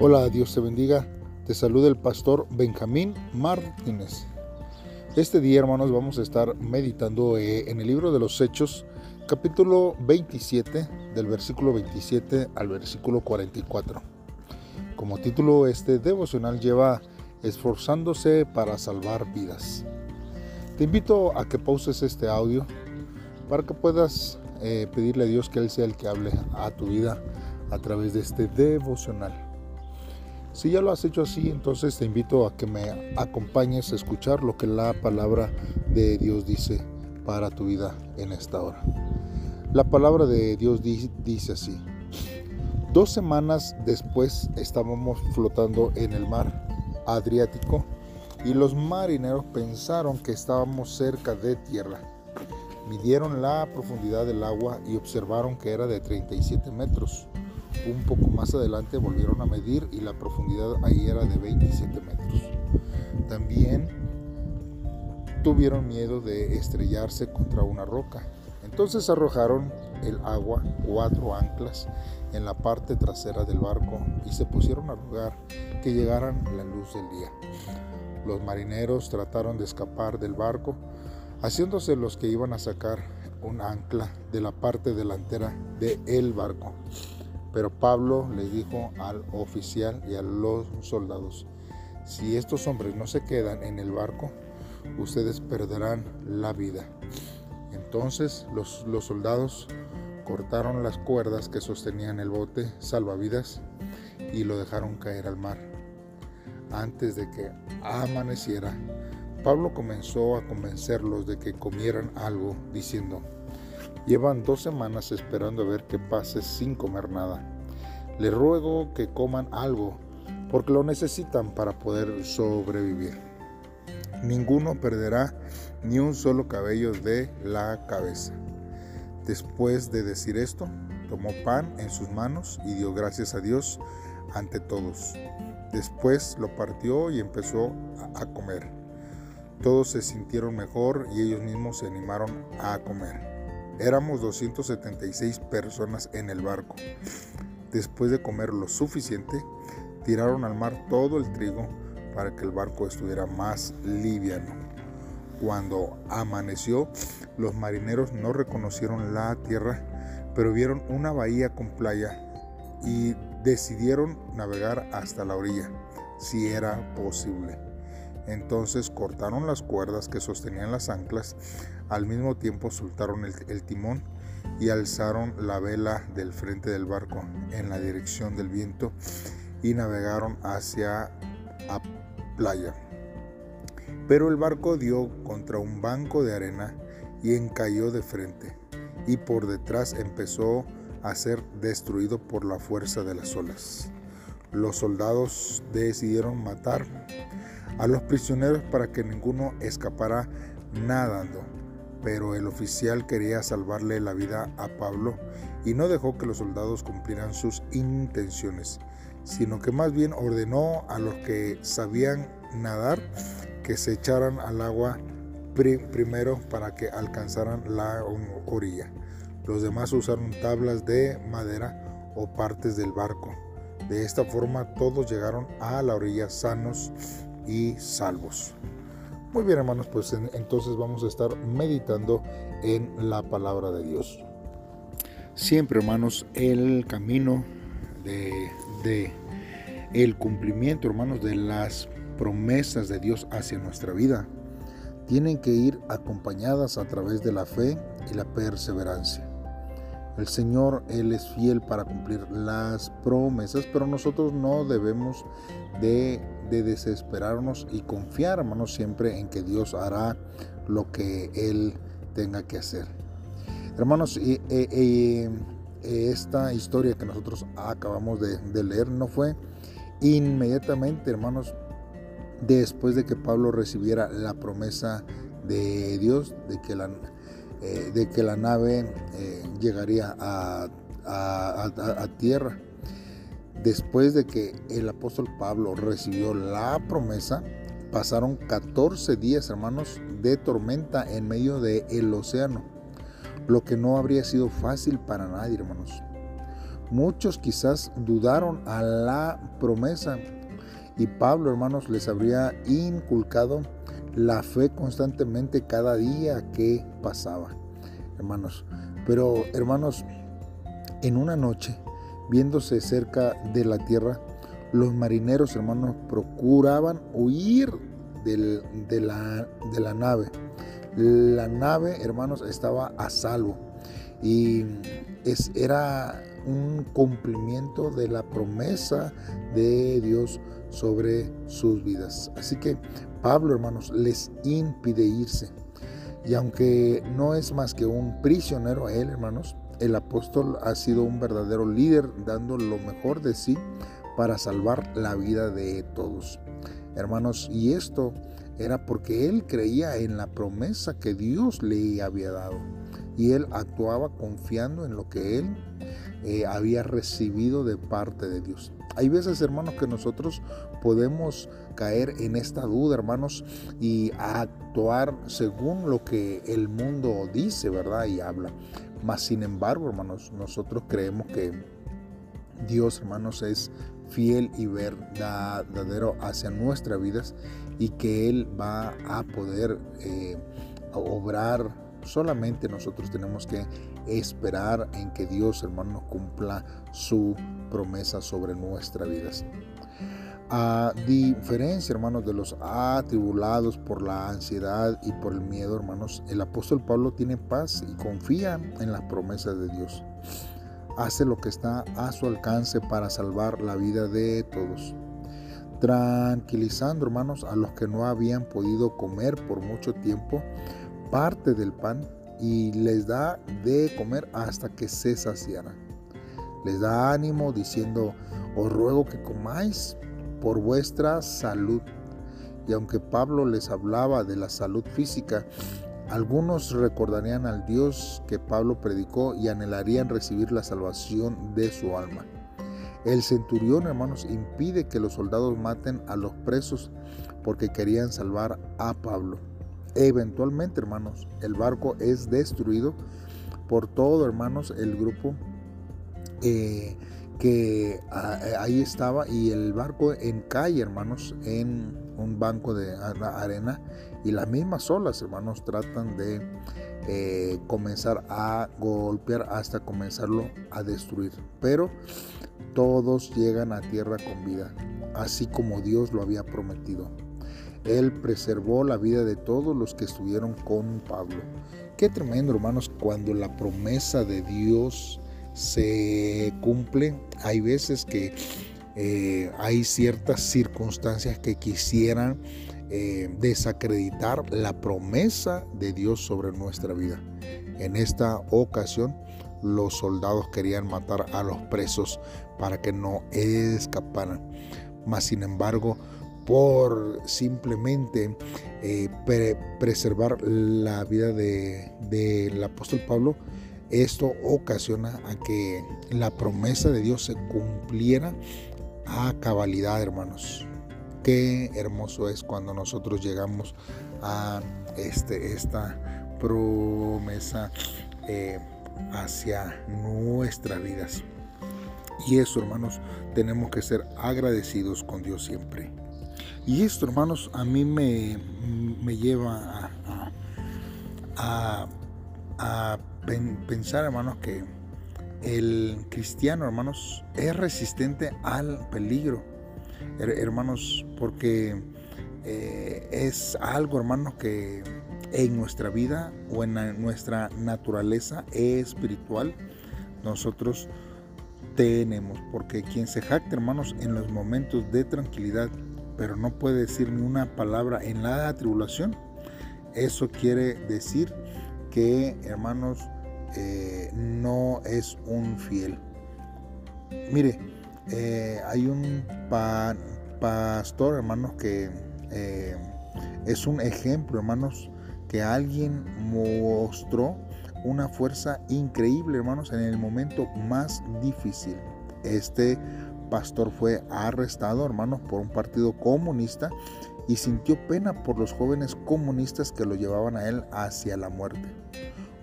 Hola, Dios te bendiga. Te saluda el pastor Benjamín Martínez. Este día, hermanos, vamos a estar meditando eh, en el libro de los Hechos, capítulo 27, del versículo 27 al versículo 44. Como título, este devocional lleva Esforzándose para salvar vidas. Te invito a que pauses este audio para que puedas eh, pedirle a Dios que Él sea el que hable a tu vida a través de este devocional. Si ya lo has hecho así, entonces te invito a que me acompañes a escuchar lo que la palabra de Dios dice para tu vida en esta hora. La palabra de Dios dice así. Dos semanas después estábamos flotando en el mar Adriático y los marineros pensaron que estábamos cerca de tierra. Midieron la profundidad del agua y observaron que era de 37 metros. Un poco más adelante volvieron a medir y la profundidad ahí era de 27 metros. También tuvieron miedo de estrellarse contra una roca. Entonces arrojaron el agua cuatro anclas en la parte trasera del barco y se pusieron a rogar que llegaran la luz del día. Los marineros trataron de escapar del barco, haciéndose los que iban a sacar un ancla de la parte delantera del el barco. Pero Pablo le dijo al oficial y a los soldados, si estos hombres no se quedan en el barco, ustedes perderán la vida. Entonces los, los soldados cortaron las cuerdas que sostenían el bote salvavidas y lo dejaron caer al mar. Antes de que amaneciera, Pablo comenzó a convencerlos de que comieran algo, diciendo, Llevan dos semanas esperando a ver qué pase sin comer nada. Les ruego que coman algo, porque lo necesitan para poder sobrevivir. Ninguno perderá ni un solo cabello de la cabeza. Después de decir esto, tomó pan en sus manos y dio gracias a Dios ante todos. Después lo partió y empezó a comer. Todos se sintieron mejor y ellos mismos se animaron a comer. Éramos 276 personas en el barco. Después de comer lo suficiente, tiraron al mar todo el trigo para que el barco estuviera más liviano. Cuando amaneció, los marineros no reconocieron la tierra, pero vieron una bahía con playa y decidieron navegar hasta la orilla, si era posible. Entonces cortaron las cuerdas que sostenían las anclas, al mismo tiempo soltaron el, timón y alzaron la vela del frente del barco en la dirección del viento y navegaron hacia la playa. Pero el barco dio contra un banco de arena y encalló de frente, y por detrás empezó a ser destruido por la fuerza de las olas. Los soldados decidieron matar a los prisioneros para que ninguno escapara nadando. Pero el oficial quería salvarle la vida a Pablo y no dejó que los soldados cumplieran sus intenciones, sino que más bien ordenó a los que sabían nadar que se echaran al agua primero para que alcanzaran la orilla. Los demás usaron tablas de madera o partes del barco. De esta forma todos llegaron a la orilla sanos y salvos. Muy bien hermanos, pues entonces vamos a estar meditando en la palabra de Dios. Siempre hermanos, el camino de, de el cumplimiento hermanos de las promesas de Dios hacia nuestra vida tienen que ir acompañadas a través de la fe y la perseverancia. El Señor, Él es fiel para cumplir las promesas, pero nosotros no debemos de, desesperarnos y confiar, hermanos, siempre en que Dios hará lo que Él tenga que hacer. Hermanos, esta historia que nosotros acabamos de, de leer no fue inmediatamente, hermanos, después de que Pablo recibiera la promesa de Dios de que la eh, de que la nave eh, llegaría a, tierra. Después de que el apóstol Pablo recibió la promesa, pasaron 14 días, hermanos, de tormenta en medio del océano, lo que no habría sido fácil para nadie, hermanos. Muchos quizás dudaron a la promesa y Pablo, hermanos, les habría inculcado la fe constantemente cada día que pasaba, hermanos. Pero, hermanos, en una noche, viéndose cerca de la tierra, los marineros, hermanos, procuraban huir de, la, de la nave. La nave, hermanos, estaba a salvo y es, era un cumplimiento de la promesa de Dios sobre sus vidas. Así que Pablo, hermanos, les impide irse. Y aunque no es más que un prisionero a él, hermanos, el apóstol ha sido un verdadero líder dando lo mejor de sí para salvar la vida de todos. Hermanos, y esto era porque él creía en la promesa que Dios le había dado y él actuaba confiando en lo que él eh, había recibido de parte de Dios. Hay veces, hermanos, que nosotros podemos caer en esta duda, hermanos, y actuar según lo que el mundo dice, ¿verdad? Y habla. Mas, sin embargo, hermanos, nosotros creemos que Dios, hermanos, es fiel y verdadero hacia nuestras vidas y que Él va a poder eh, obrar. Solamente nosotros tenemos que esperar en que Dios, hermano, cumpla su promesa sobre nuestras vidas. A diferencia, hermanos, de los atribulados por la ansiedad y por el miedo, hermanos, el apóstol Pablo tiene paz y confía en las promesas de Dios. Hace lo que está a su alcance para salvar la vida de todos. Tranquilizando, hermanos, a los que no habían podido comer por mucho tiempo parte del pan y les da de comer hasta que se saciaran. Les da ánimo diciendo, os ruego que comáis por vuestra salud. Y aunque Pablo les hablaba de la salud física, algunos recordarían al Dios que Pablo predicó y anhelarían recibir la salvación de su alma. El centurión, hermanos, impide que los soldados maten a los presos porque querían salvar a Pablo. Eventualmente, hermanos, el barco es destruido por todo, hermanos, el grupo eh, que ah, eh, ahí estaba y el barco en calle, hermanos, en un banco de arena y las mismas olas, hermanos, tratan de eh, comenzar a golpear hasta comenzarlo a destruir. Pero todos llegan a tierra con vida, así como Dios lo había prometido. Él preservó la vida de todos los que estuvieron con Pablo. Qué tremendo, hermanos, cuando la promesa de Dios se cumple. Hay veces que eh, hay ciertas circunstancias que quisieran eh, desacreditar la promesa de Dios sobre nuestra vida. En esta ocasión, los soldados querían matar a los presos para que no escaparan. Mas, sin embargo, por simplemente eh, preservar la vida del apóstol Pablo, esto ocasiona a que la promesa de Dios se cumpliera a cabalidad, hermanos. Qué hermoso es cuando nosotros llegamos a este, esta promesa eh, hacia nuestras vidas. Y eso, hermanos, tenemos que ser agradecidos con Dios siempre. Y esto, hermanos, a mí me, me lleva a, a, pensar, hermanos, que el cristiano, hermanos, es resistente al peligro, hermanos, porque eh, es algo, hermanos, que en nuestra vida o en nuestra naturaleza espiritual nosotros tenemos, porque quien se jacta, hermanos, en los momentos de tranquilidad pero no puede decir ni una palabra en la tribulación, eso quiere decir que, hermanos, eh, no es un fiel. Mire, eh, hay un pastor, hermanos, que eh, es un ejemplo, hermanos, que alguien mostró una fuerza increíble, hermanos, en el momento más difícil. Este pastor fue arrestado, hermanos, por un partido comunista y sintió pena por los jóvenes comunistas que lo llevaban a él hacia la muerte.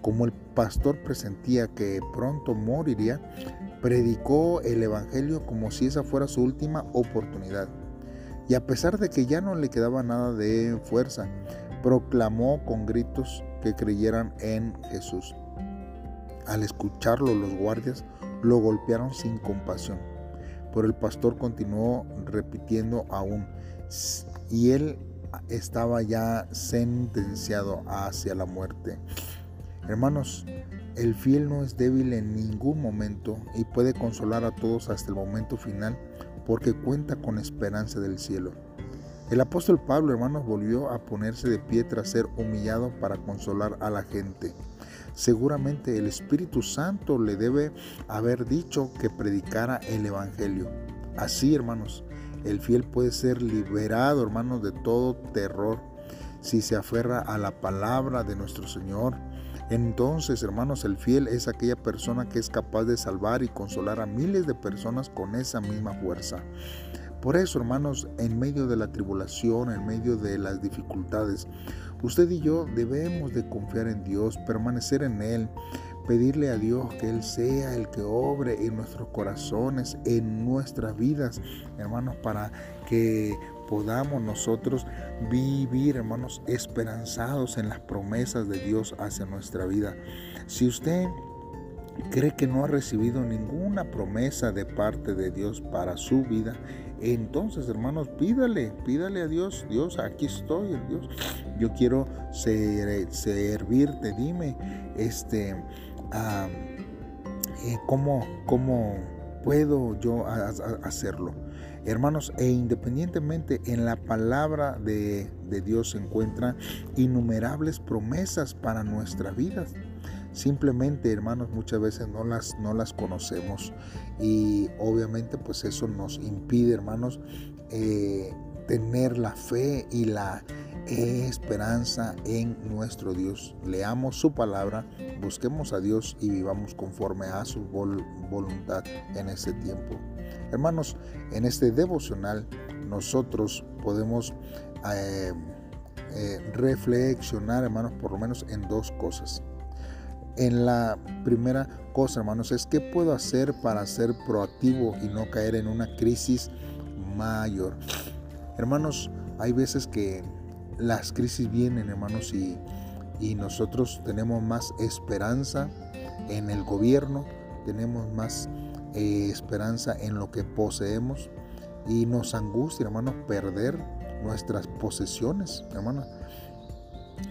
Como el pastor presentía que pronto moriría, predicó el Evangelio como si esa fuera su última oportunidad. Y a pesar de que ya no le quedaba nada de fuerza, proclamó con gritos que creyeran en Jesús. Al escucharlo los guardias lo golpearon sin compasión, pero el pastor continuó repitiendo aún, y él estaba ya sentenciado hacia la muerte. Hermanos, el fiel no es débil en ningún momento y puede consolar a todos hasta el momento final porque cuenta con esperanza del cielo. El apóstol Pablo, hermanos, volvió a ponerse de pie tras ser humillado para consolar a la gente. Seguramente el Espíritu Santo le debe haber dicho que predicara el Evangelio. Así, hermanos, el fiel puede ser liberado, hermanos, de todo terror si se aferra a la palabra de nuestro Señor. Entonces, hermanos, el fiel es aquella persona que es capaz de salvar y consolar a miles de personas con esa misma fuerza. Por eso, hermanos, en medio de la tribulación, en medio de las dificultades, usted y yo debemos de confiar en Dios, permanecer en Él, pedirle a Dios que Él sea el que obre en nuestros corazones, en nuestras vidas, hermanos, para que podamos nosotros vivir, hermanos, esperanzados en las promesas de Dios hacia nuestra vida. Si usted cree que no ha recibido ninguna promesa de parte de Dios para su vida, entonces, hermanos, pídale, pídale a Dios, Dios, aquí estoy, Dios. Yo quiero servirte, dime, este, eh, ¿cómo, ¿cómo puedo yo hacerlo? Hermanos, e independientemente en la palabra de, Dios se encuentran innumerables promesas para nuestras vidas. Simplemente, hermanos, muchas veces no las, no las conocemos y obviamente pues eso nos impide, hermanos, eh, tener la fe y la esperanza en nuestro Dios. Leamos su palabra, busquemos a Dios y vivamos conforme a su voluntad en este tiempo. Hermanos, en este devocional nosotros podemos eh, eh, reflexionar, hermanos, por lo menos en dos cosas. En la primera cosa, hermanos, es qué puedo hacer para ser proactivo y no caer en una crisis mayor. Hermanos, hay veces que las crisis vienen, hermanos, y, y nosotros tenemos más esperanza en el gobierno, tenemos más eh, esperanza en lo que poseemos. Y nos angustia, hermanos, perder nuestras posesiones, hermanos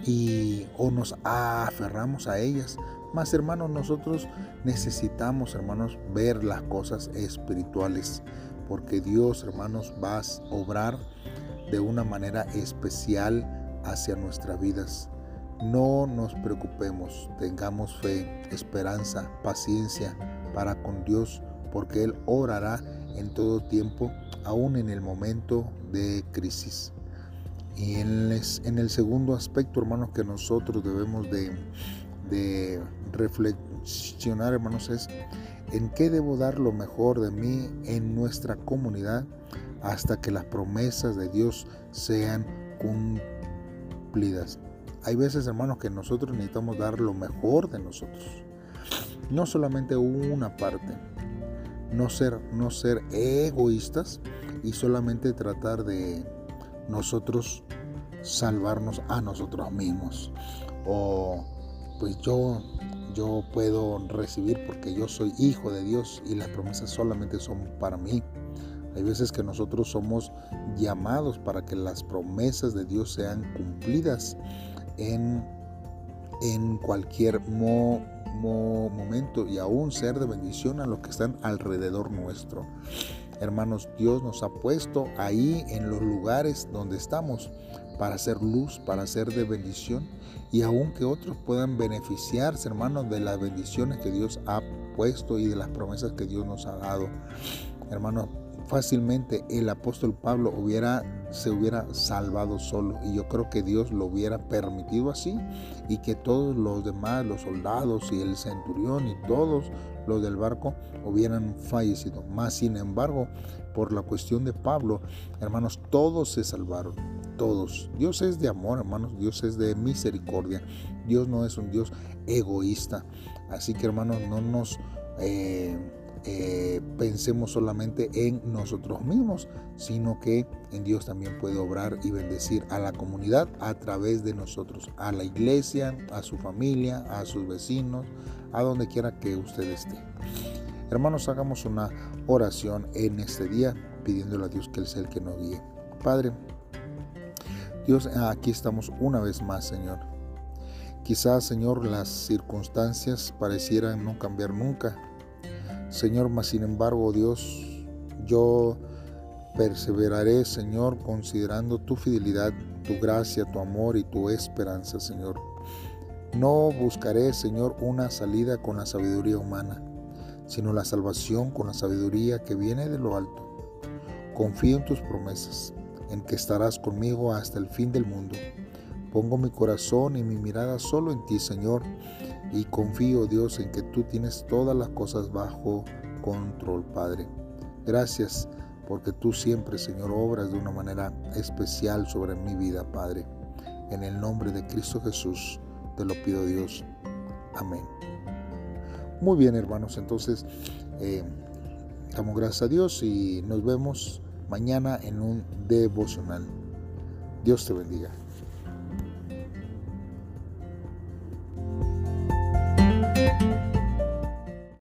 y o nos aferramos a ellas. Más hermanos, nosotros necesitamos, hermanos, ver las cosas espirituales, porque Dios, hermanos, va a obrar de una manera especial hacia nuestras vidas. No nos preocupemos, tengamos fe, esperanza, paciencia para con Dios, porque Él orará en todo tiempo, aún en el momento de crisis. Y en, el segundo aspecto, hermanos, que nosotros debemos de, reflexionar, hermanos, es en qué debo dar lo mejor de mí en nuestra comunidad hasta que las promesas de Dios sean cumplidas. Hay veces, hermanos, que nosotros necesitamos dar lo mejor de nosotros. No solamente una parte. No ser, no ser egoístas y solamente tratar de nosotros salvarnos a nosotros mismos. O pues yo, yo puedo recibir porque yo soy hijo de Dios y las promesas solamente son para mí. Hay veces que nosotros somos llamados para que las promesas de Dios sean cumplidas en, en cualquier momento y aún ser de bendición a los que están alrededor nuestro. Hermanos, Dios nos ha puesto ahí en los lugares donde estamos para hacer luz, para hacer de bendición y aun que otros puedan beneficiarse, hermanos, de las bendiciones que Dios ha puesto y de las promesas que Dios nos ha dado. Hermanos, fácilmente el apóstol Pablo hubiera se hubiera salvado solo y yo creo que Dios lo hubiera permitido así y que todos los demás, los soldados y el centurión y todos los del barco hubieran fallecido. Más sin embargo, por la cuestión de Pablo, hermanos, todos se salvaron. todos. Dios es de amor, hermanos. Dios es de misericordia. Dios no es un Dios egoísta. Así que, hermanos, no nos... Eh, eh, pensemos solamente en nosotros mismos, sino que en Dios también puede obrar y bendecir a la comunidad a través de nosotros, a la iglesia, a su familia, a sus vecinos, a donde quiera que usted esté. Hermanos, hagamos una oración en este día pidiéndole a Dios que Él sea el que nos guíe. Padre, Dios, aquí estamos una vez más, Señor. Quizás, Señor, las circunstancias parecieran no cambiar nunca, Señor, mas sin embargo, Dios, yo perseveraré, Señor, considerando tu fidelidad, tu gracia, tu amor y tu esperanza, Señor. No buscaré, Señor, una salida con la sabiduría humana, sino la salvación con la sabiduría que viene de lo alto. Confío en tus promesas, en que estarás conmigo hasta el fin del mundo. Pongo mi corazón y mi mirada solo en ti, Señor, y confío, Dios, en que tú tienes todas las cosas bajo control, Padre. Gracias porque tú siempre, Señor, obras de una manera especial sobre mi vida, Padre. En el nombre de Cristo Jesús te lo pido, Dios. Amén. Muy bien, hermanos, entonces eh, damos gracias a Dios y nos vemos mañana en un devocional. Dios te bendiga.